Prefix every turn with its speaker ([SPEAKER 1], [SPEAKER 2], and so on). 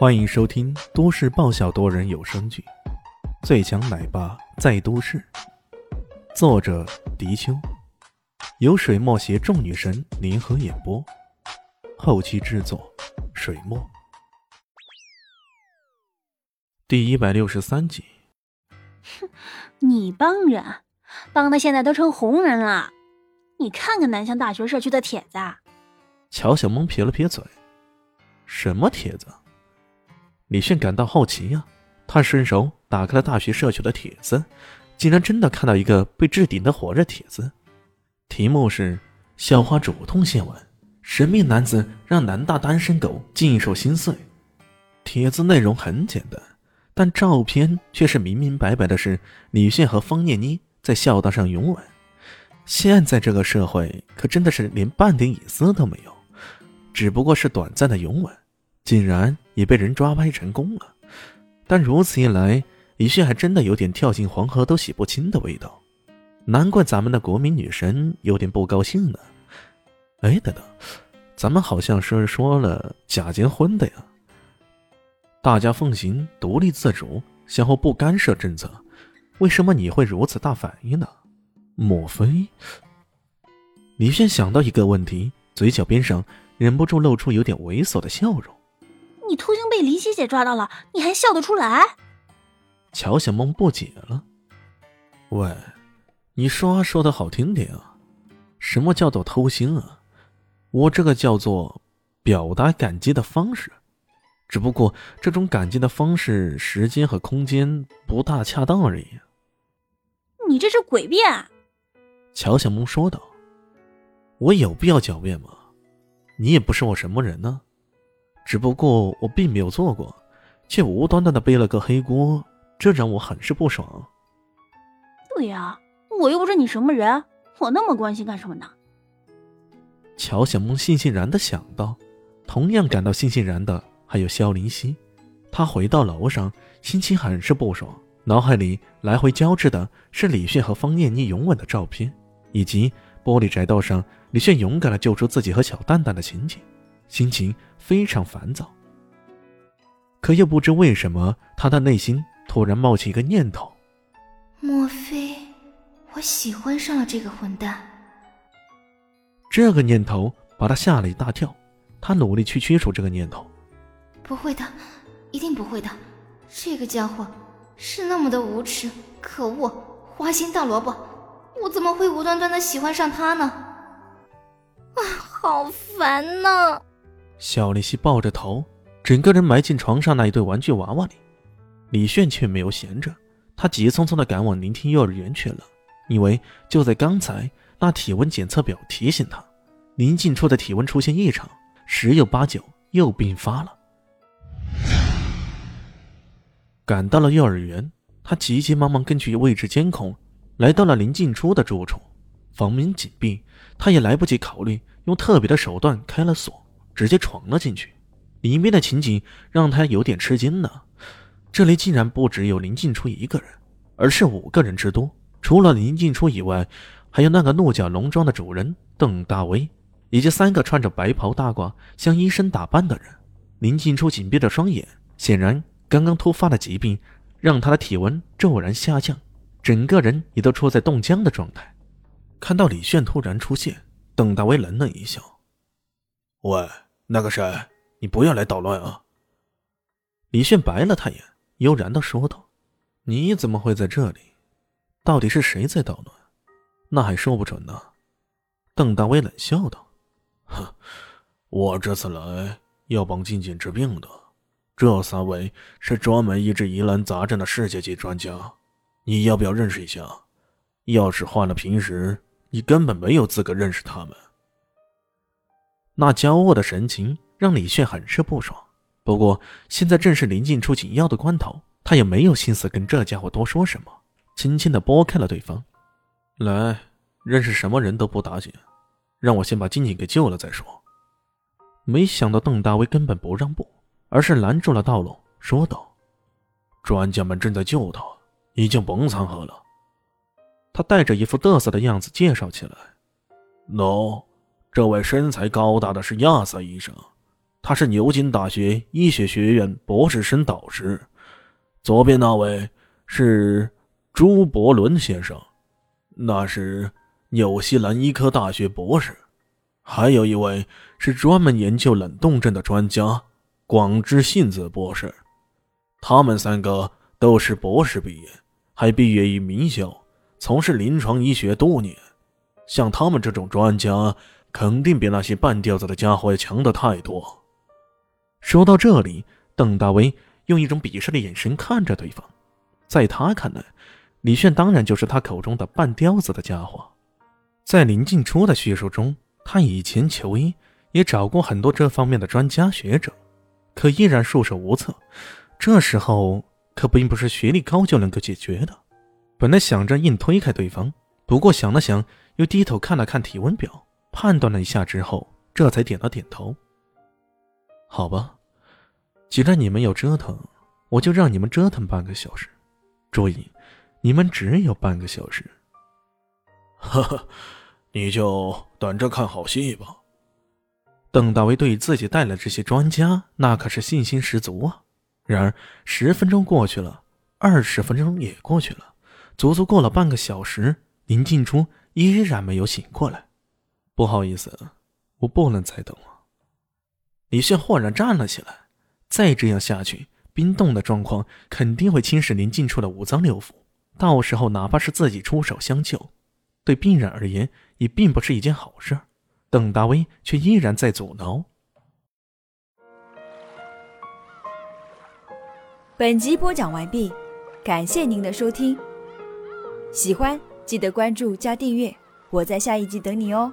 [SPEAKER 1] 欢迎收听都市爆笑多人有声剧《最强奶爸在都市》，作者：迪秋，由水墨携众女神联合演播，后期制作：水墨。第一百六十三集。
[SPEAKER 2] 哼，你帮人，帮的现在都成红人了。你看看南向大学社区的帖子。
[SPEAKER 1] 乔小萌撇了撇嘴：“什么帖子？”李炫感到好奇呀，他伸手打开了大学社区的帖子，竟然真的看到一个被置顶的火热帖子，题目是“校花主动献吻，神秘男子让南大单身狗尽受心碎”。帖子内容很简单，但照片却是明明白白的，是李炫和方念妮在校道上拥吻。现在这个社会可真的是连半点隐私都没有。只不过是短暂的拥吻，竟然也被人抓拍成功了。但如此一来，李迅还真的有点跳进黄河都洗不清的味道。难怪咱们的国民女神有点不高兴呢。哎，等等，咱们好像是说了假结婚的呀。大家奉行独立自主，相互不干涉政策，为什么你会如此大反应呢？莫非？李炫想到一个问题，嘴角边上。忍不住露出有点猥琐的笑容。
[SPEAKER 2] 你偷腥被林希姐抓到了，你还笑得出来？
[SPEAKER 1] 乔小梦不解了。喂，你说话说的好听点啊！什么叫做偷腥啊？我这个叫做表达感激的方式，只不过这种感激的方式时间和空间不大恰当而已。
[SPEAKER 2] 你这是诡辩！
[SPEAKER 1] 乔小梦说道。我有必要狡辩吗？你也不是我什么人呢，只不过我并没有做过，却无端端的背了个黑锅，这让我很是不爽。
[SPEAKER 2] 对呀，我又不是你什么人，我那么关心干什么呢？
[SPEAKER 1] 乔小梦悻悻然的想到，同样感到悻悻然的还有萧林希。他回到楼上，心情很是不爽，脑海里来回交织的是李炫和方念妮拥吻的照片，以及。玻璃窄道上，李炫勇敢的救出自己和小蛋蛋的情景，心情非常烦躁。可又不知为什么，他的内心突然冒起一个念头：
[SPEAKER 3] 莫非我喜欢上了这个混蛋？
[SPEAKER 1] 这个念头把他吓了一大跳。他努力去驱除这个念头。
[SPEAKER 3] 不会的，一定不会的。这个家伙是那么的无耻、可恶、花心大萝卜。我怎么会无端端的喜欢上他呢？啊，好烦呐！
[SPEAKER 1] 小丽西抱着头，整个人埋进床上那一对玩具娃娃里。李炫却没有闲着，他急匆匆的赶往聆听幼儿园去了。因为就在刚才，那体温检测表提醒他，林静初的体温出现异常，十有八九又病发了。赶到了幼儿园，他急急忙忙根据位置监控。来到了林静初的住处，房门紧闭，他也来不及考虑，用特别的手段开了锁，直接闯了进去。里面的情景让他有点吃惊呢，这里竟然不只有林静初一个人，而是五个人之多。除了林静初以外，还有那个鹿角农庄的主人邓大威，以及三个穿着白袍大褂、像医生打扮的人。林静初紧闭着双眼，显然刚刚突发的疾病让他的体温骤然下降。整个人也都处在冻僵的状态。看到李炫突然出现，邓大威冷冷一笑：“
[SPEAKER 4] 喂，那个谁，你不要来捣乱啊！”
[SPEAKER 1] 李炫白了他眼，悠然的说道：“你怎么会在这里？到底是谁在捣乱？那还说不准呢。”邓大威冷笑道：“
[SPEAKER 4] 哼，我这次来要帮静静治病的，这三位是专门医治疑难杂症的世界级专家。”你要不要认识一下？要是换了平时，你根本没有资格认识他们。
[SPEAKER 1] 那骄傲的神情让李炫很是不爽。不过现在正是临近出紧要的关头，他也没有心思跟这家伙多说什么，轻轻的拨开了对方。来，认识什么人都不打紧，让我先把静静给救了再说。没想到邓大威根本不让步，而是拦住了道路，说道：“
[SPEAKER 4] 专家们正在救他。”已经甭掺和了。
[SPEAKER 1] 他带着一副得瑟的样子介绍起来：“
[SPEAKER 4] 喏，这位身材高大的是亚瑟医生，他是牛津大学医学学院博士生导师；左边那位是朱伯伦先生，那是纽西兰医科大学博士；还有一位是专门研究冷冻症的专家广之信子博士。他们三个都是博士毕业，还毕业于名校，从事临床医学多年。像他们这种专家，肯定比那些半吊子的家伙要强的太多。
[SPEAKER 1] 说到这里，邓大威用一种鄙视的眼神看着对方，在他看来，李炫当然就是他口中的半吊子的家伙。在林静初的叙述中，他以前求医，也找过很多这方面的专家学者，可依然束手无策。这时候可并不是学历高就能够解决的。本来想着硬推开对方，不过想了想，又低头看了看体温表，判断了一下之后，这才点了点头。好吧，既然你们要折腾，我就让你们折腾半个小时。注意，你们只有半个小时。
[SPEAKER 4] 呵呵，你就等着看好戏吧。
[SPEAKER 1] 邓大为对自己带来这些专家，那可是信心十足啊。然而，十分钟过去了，二十分钟也过去了，足足过了半个小时，林静初依然没有醒过来。不好意思，我不能再等了。李炫豁然站了起来。再这样下去，冰冻的状况肯定会侵蚀林静处的五脏六腑，到时候哪怕是自己出手相救，对病人而言也并不是一件好事。邓大威却依然在阻挠。
[SPEAKER 5] 本集播讲完毕，感谢您的收听。喜欢记得关注加订阅，我在下一集等你哦。